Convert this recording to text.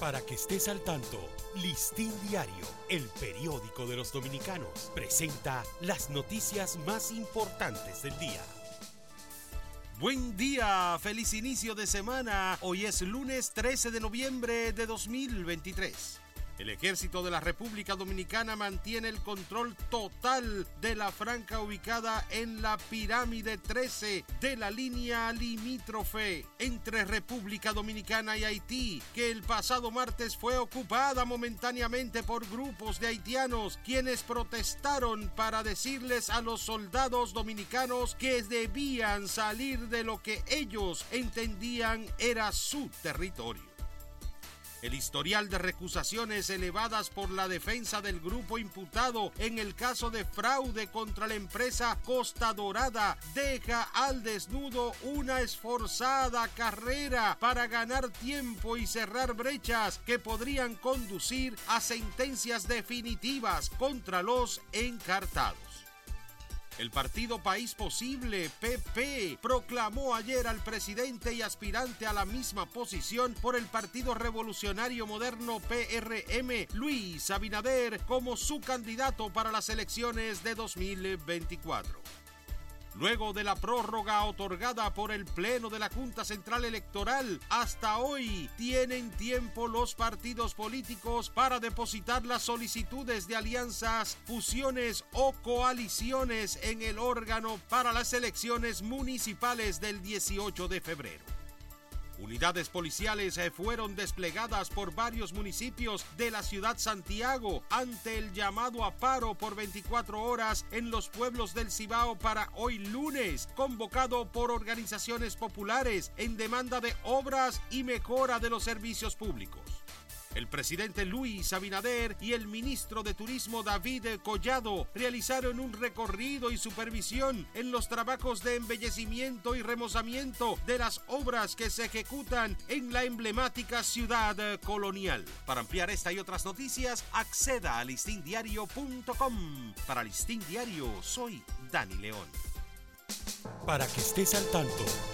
Para que estés al tanto, Listín Diario, el periódico de los dominicanos, presenta las noticias más importantes del día. Buen día, feliz inicio de semana. Hoy es lunes 13 de noviembre de 2023. El ejército de la República Dominicana mantiene el control total de la franca ubicada en la pirámide 13 de la línea limítrofe entre República Dominicana y Haití, que el pasado martes fue ocupada momentáneamente por grupos de haitianos quienes protestaron para decirles a los soldados dominicanos que debían salir de lo que ellos entendían era su territorio. El historial de recusaciones elevadas por la defensa del grupo imputado en el caso de fraude contra la empresa Costa Dorada deja al desnudo una esforzada carrera para ganar tiempo y cerrar brechas que podrían conducir a sentencias definitivas contra los encartados. El partido País Posible, PP, proclamó ayer al presidente y aspirante a la misma posición por el Partido Revolucionario Moderno PRM, Luis Abinader, como su candidato para las elecciones de 2024 luego de la prórroga otorgada por el Pleno de la Junta Central Electoral. Hasta hoy tienen tiempo los partidos políticos para depositar las solicitudes de alianzas, fusiones o coaliciones en el órgano para las elecciones municipales del 18 de febrero. Unidades policiales eh, fueron desplegadas por varios municipios de la ciudad Santiago ante el llamado a paro por 24 horas en los pueblos del Cibao para hoy lunes, convocado por organizaciones populares en demanda de obras y mejora de los servicios públicos. El presidente Luis Abinader y el ministro de Turismo David Collado realizaron un recorrido y supervisión en los trabajos de embellecimiento y remozamiento de las obras que se ejecutan en la emblemática ciudad colonial. Para ampliar esta y otras noticias, acceda a listindiario.com. Para Listín Diario, soy Dani León. Para que estés al tanto,